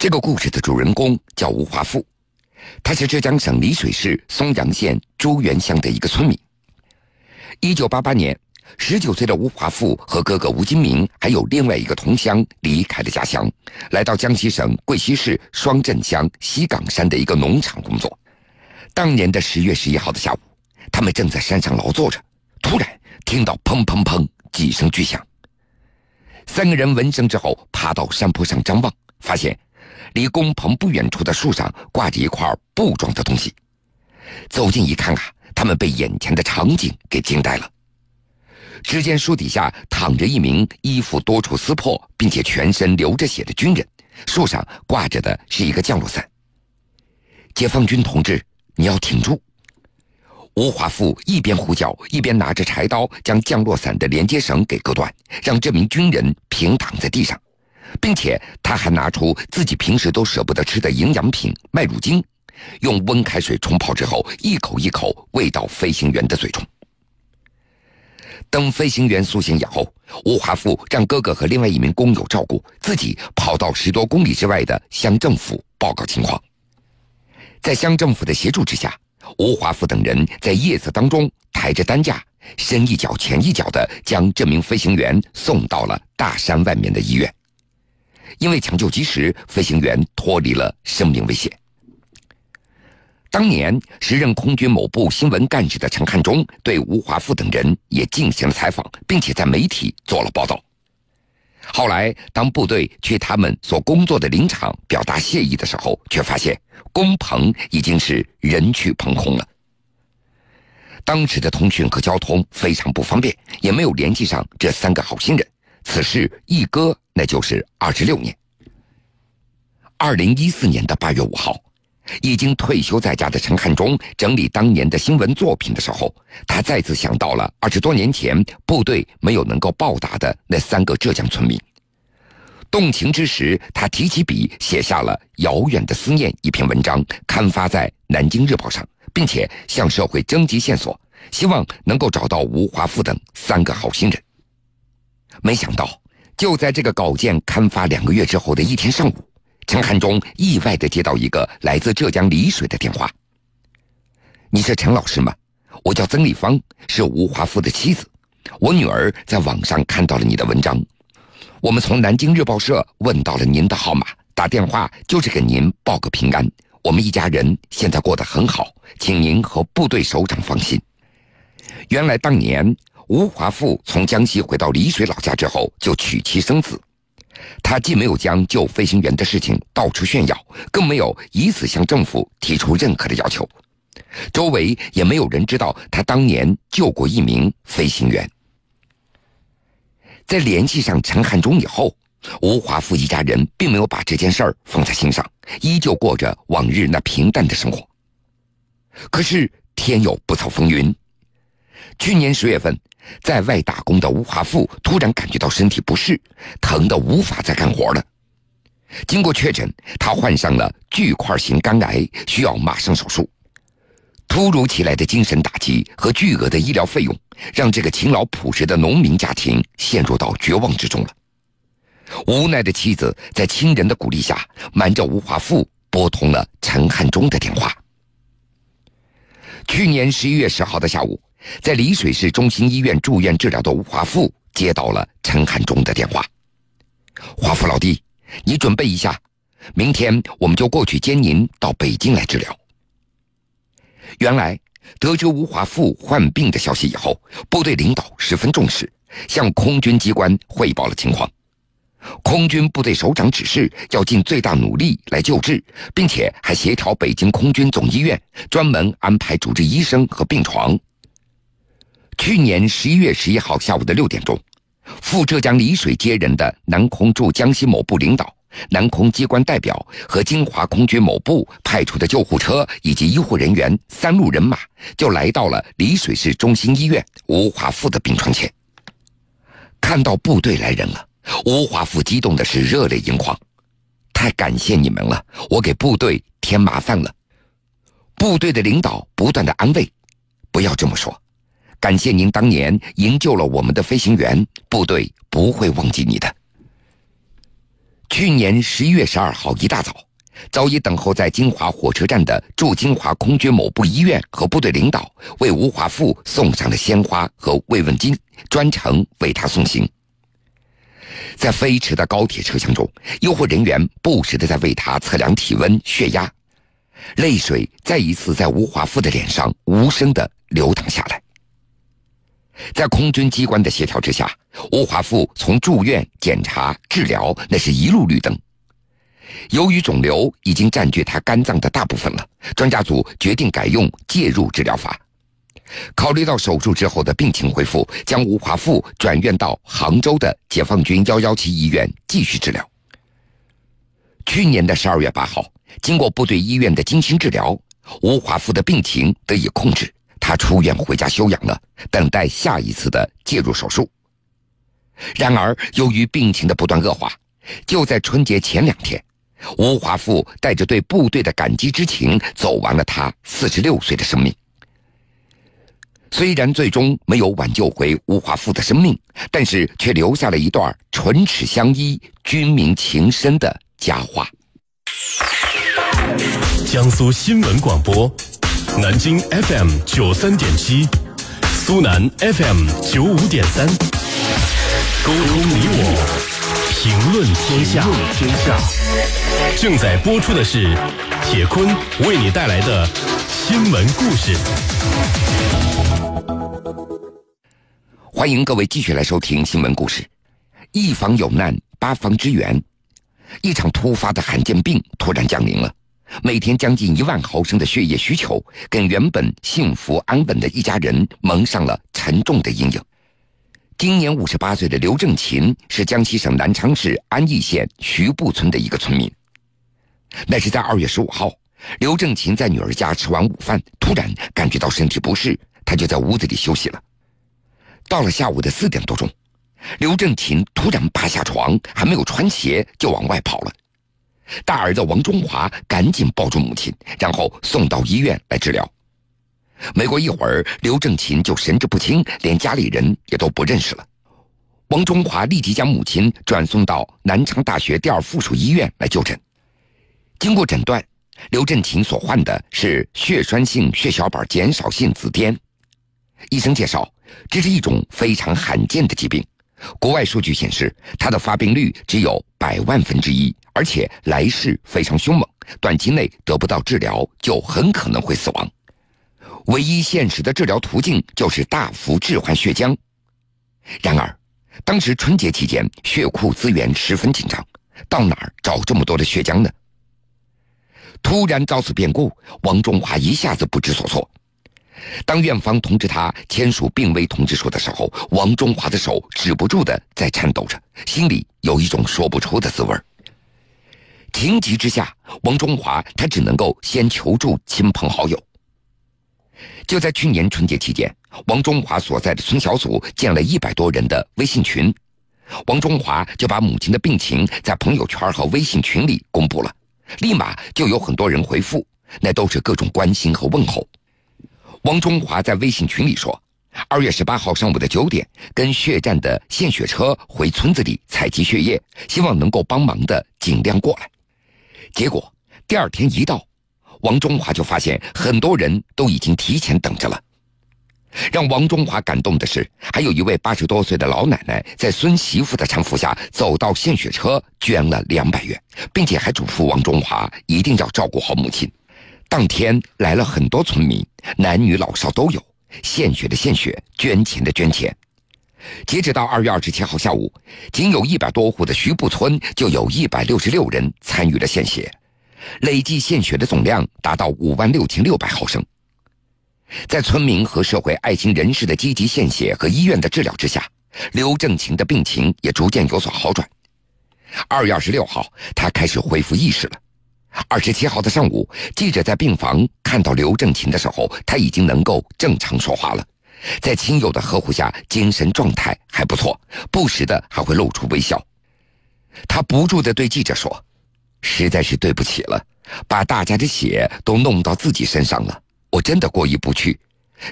这个故事的主人公叫吴华富，他是浙江省丽水市松阳县朱元乡的一个村民。一九八八年，十九岁的吴华富和哥哥吴金明还有另外一个同乡离开了家乡，来到江西省贵溪市双镇乡西岗山的一个农场工作。当年的十月十一号的下午，他们正在山上劳作着，突然听到砰砰砰几声巨响。三个人闻声之后，爬到山坡上张望，发现。离工棚不远处的树上挂着一块布状的东西，走近一看啊，他们被眼前的场景给惊呆了。只见树底下躺着一名衣服多处撕破并且全身流着血的军人，树上挂着的是一个降落伞。解放军同志，你要挺住！吴华富一边呼叫，一边拿着柴刀将降落伞的连接绳给割断，让这名军人平躺在地上。并且他还拿出自己平时都舍不得吃的营养品麦乳精，用温开水冲泡之后，一口一口喂到飞行员的嘴中。等飞行员苏醒以后，吴华富让哥哥和另外一名工友照顾，自己跑到十多公里之外的乡政府报告情况。在乡政府的协助之下，吴华富等人在夜色当中抬着担架，深一脚浅一脚的将这名飞行员送到了大山外面的医院。因为抢救及时，飞行员脱离了生命危险。当年时任空军某部新闻干事的陈汉忠对吴华富等人也进行了采访，并且在媒体做了报道。后来，当部队去他们所工作的林场表达谢意的时候，却发现工棚已经是人去棚空了。当时的通讯和交通非常不方便，也没有联系上这三个好心人。此事一搁，那就是二十六年。二零一四年的八月五号，已经退休在家的陈汉忠整理当年的新闻作品的时候，他再次想到了二十多年前部队没有能够报答的那三个浙江村民。动情之时，他提起笔写下了《遥远的思念》一篇文章，刊发在《南京日报》上，并且向社会征集线索，希望能够找到吴华富等三个好心人。没想到，就在这个稿件刊发两个月之后的一天上午，陈汉忠意外的接到一个来自浙江丽水的电话。你是陈老师吗？我叫曾丽芳，是吴华富的妻子。我女儿在网上看到了你的文章，我们从南京日报社问到了您的号码，打电话就是给您报个平安。我们一家人现在过得很好，请您和部队首长放心。原来当年。吴华富从江西回到丽水老家之后，就娶妻生子。他既没有将救飞行员的事情到处炫耀，更没有以此向政府提出任何的要求。周围也没有人知道他当年救过一名飞行员。在联系上陈汉忠以后，吴华富一家人并没有把这件事儿放在心上，依旧过着往日那平淡的生活。可是天有不测风云，去年十月份。在外打工的吴华富突然感觉到身体不适，疼得无法再干活了。经过确诊，他患上了巨块型肝癌，需要马上手术。突如其来的精神打击和巨额的医疗费用，让这个勤劳朴实的农民家庭陷入到绝望之中了。无奈的妻子在亲人的鼓励下，瞒着吴华富拨通了陈汉忠的电话。去年十一月十号的下午。在丽水市中心医院住院治疗的吴华富接到了陈汉忠的电话：“华富老弟，你准备一下，明天我们就过去接您到北京来治疗。”原来，得知吴华富患病的消息以后，部队领导十分重视，向空军机关汇报了情况。空军部队首长指示要尽最大努力来救治，并且还协调北京空军总医院专门安排主治医生和病床。去年十一月十一号下午的六点钟，赴浙江丽水接人的南空驻江西某部领导、南空机关代表和金华空军某部派出的救护车以及医护人员三路人马，就来到了丽水市中心医院吴华富的病床前。看到部队来人了，吴华富激动的是热泪盈眶，太感谢你们了，我给部队添麻烦了。部队的领导不断的安慰，不要这么说。感谢您当年营救了我们的飞行员，部队不会忘记你的。去年十一月十二号一大早，早已等候在金华火车站的驻金华空军某部医院和部队领导为吴华富送上了鲜花和慰问金，专程为他送行。在飞驰的高铁车厢中，医护人员不时的在为他测量体温、血压，泪水再一次在吴华富的脸上无声的流淌下来。在空军机关的协调之下，吴华富从住院、检查、治疗，那是一路绿灯。由于肿瘤已经占据他肝脏的大部分了，专家组决定改用介入治疗法。考虑到手术之后的病情恢复，将吴华富转院到杭州的解放军幺幺七医院继续治疗。去年的十二月八号，经过部队医院的精心治疗，吴华富的病情得以控制。他出院回家休养了，等待下一次的介入手术。然而，由于病情的不断恶化，就在春节前两天，吴华富带着对部队的感激之情，走完了他四十六岁的生命。虽然最终没有挽救回吴华富的生命，但是却留下了一段唇齿相依、军民情深的佳话。江苏新闻广播。南京 FM 九三点七，苏南 FM 九五点三，沟通你我，评论天下。天下正在播出的是铁坤为你带来的新闻故事。欢迎各位继续来收听新闻故事。一方有难，八方支援。一场突发的罕见病突然降临了。每天将近一万毫升的血液需求，跟原本幸福安稳的一家人蒙上了沉重的阴影。今年五十八岁的刘正琴是江西省南昌市安义县徐埠村的一个村民。那是在二月十五号，刘正琴在女儿家吃完午饭，突然感觉到身体不适，她就在屋子里休息了。到了下午的四点多钟，刘正琴突然爬下床，还没有穿鞋就往外跑了。大儿子王中华赶紧抱住母亲，然后送到医院来治疗。没过一会儿，刘正琴就神志不清，连家里人也都不认识了。王中华立即将母亲转送到南昌大学第二附属医院来就诊。经过诊断，刘振琴所患的是血栓性血小板减少性紫癜。医生介绍，这是一种非常罕见的疾病。国外数据显示，它的发病率只有百万分之一。而且来势非常凶猛，短期内得不到治疗，就很可能会死亡。唯一现实的治疗途径就是大幅置换血浆。然而，当时春节期间血库资源十分紧张，到哪儿找这么多的血浆呢？突然遭此变故，王中华一下子不知所措。当院方通知他签署病危通知书的时候，王中华的手止不住的在颤抖着，心里有一种说不出的滋味儿。情急之下，王中华他只能够先求助亲朋好友。就在去年春节期间，王中华所在的村小组建了一百多人的微信群，王中华就把母亲的病情在朋友圈和微信群里公布了，立马就有很多人回复，那都是各种关心和问候。王中华在微信群里说：“二月十八号上午的九点，跟血站的献血车回村子里采集血液，希望能够帮忙的尽量过来。”结果第二天一到，王中华就发现很多人都已经提前等着了。让王中华感动的是，还有一位八十多岁的老奶奶在孙媳妇的搀扶下走到献血车捐了两百元，并且还嘱咐王中华一定要照顾好母亲。当天来了很多村民，男女老少都有，献血的献血，捐钱的捐钱。截止到二月二十七号下午，仅有一百多户的徐埠村就有一百六十六人参与了献血，累计献血的总量达到五万六千六百毫升。在村民和社会爱心人士的积极献血和医院的治疗之下，刘正琴的病情也逐渐有所好转。二月二十六号，他开始恢复意识了。二十七号的上午，记者在病房看到刘正琴的时候，他已经能够正常说话了。在亲友的呵护下，精神状态还不错，不时的还会露出微笑。他不住的对记者说：“实在是对不起了，把大家的血都弄到自己身上了，我真的过意不去。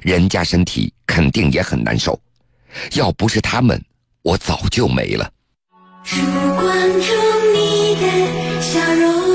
人家身体肯定也很难受，要不是他们，我早就没了。”只关注你的笑容